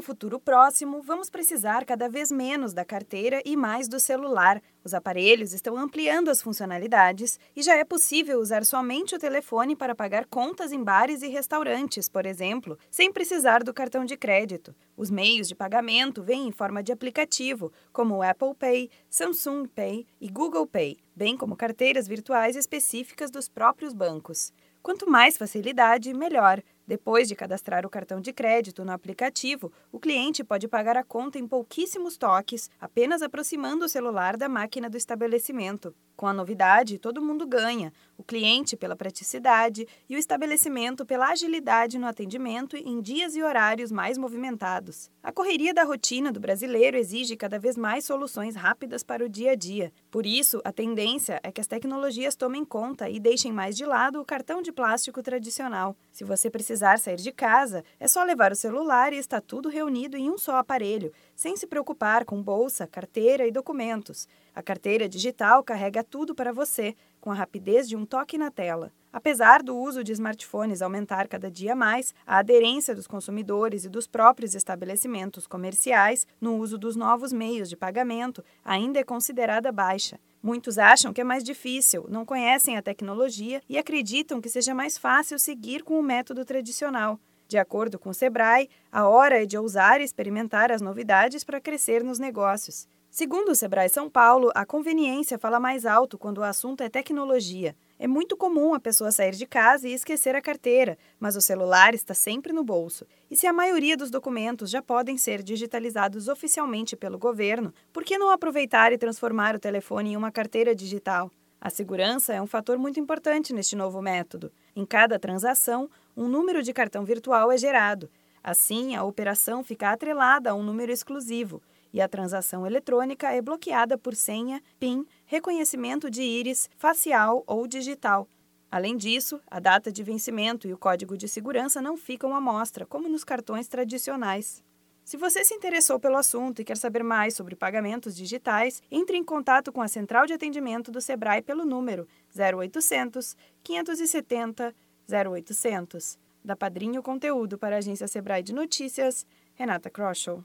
um futuro próximo, vamos precisar cada vez menos da carteira e mais do celular. Os aparelhos estão ampliando as funcionalidades e já é possível usar somente o telefone para pagar contas em bares e restaurantes, por exemplo, sem precisar do cartão de crédito. Os meios de pagamento vêm em forma de aplicativo, como o Apple Pay, Samsung Pay e Google Pay, bem como carteiras virtuais específicas dos próprios bancos. Quanto mais facilidade, melhor. Depois de cadastrar o cartão de crédito no aplicativo, o cliente pode pagar a conta em pouquíssimos toques, apenas aproximando o celular da máquina do estabelecimento. Com a novidade, todo mundo ganha: o cliente pela praticidade e o estabelecimento pela agilidade no atendimento em dias e horários mais movimentados. A correria da rotina do brasileiro exige cada vez mais soluções rápidas para o dia a dia. Por isso, a tendência é que as tecnologias tomem conta e deixem mais de lado o cartão de plástico tradicional. Se você precisar sair de casa, é só levar o celular e está tudo reunido em um só aparelho, sem se preocupar com bolsa, carteira e documentos. A carteira digital carrega tudo para você, com a rapidez de um toque na tela. Apesar do uso de smartphones aumentar cada dia mais, a aderência dos consumidores e dos próprios estabelecimentos comerciais no uso dos novos meios de pagamento ainda é considerada baixa. Muitos acham que é mais difícil, não conhecem a tecnologia e acreditam que seja mais fácil seguir com o método tradicional. De acordo com o Sebrae, a hora é de ousar e experimentar as novidades para crescer nos negócios. Segundo o Sebrae São Paulo, a conveniência fala mais alto quando o assunto é tecnologia. É muito comum a pessoa sair de casa e esquecer a carteira, mas o celular está sempre no bolso. E se a maioria dos documentos já podem ser digitalizados oficialmente pelo governo, por que não aproveitar e transformar o telefone em uma carteira digital? A segurança é um fator muito importante neste novo método. Em cada transação, um número de cartão virtual é gerado. Assim, a operação fica atrelada a um número exclusivo e a transação eletrônica é bloqueada por senha, PIN, reconhecimento de íris, facial ou digital. Além disso, a data de vencimento e o código de segurança não ficam à mostra, como nos cartões tradicionais. Se você se interessou pelo assunto e quer saber mais sobre pagamentos digitais, entre em contato com a central de atendimento do Sebrae pelo número 0800 570 0800. Da Padrinho Conteúdo para a agência Sebrae de Notícias, Renata Kroschel.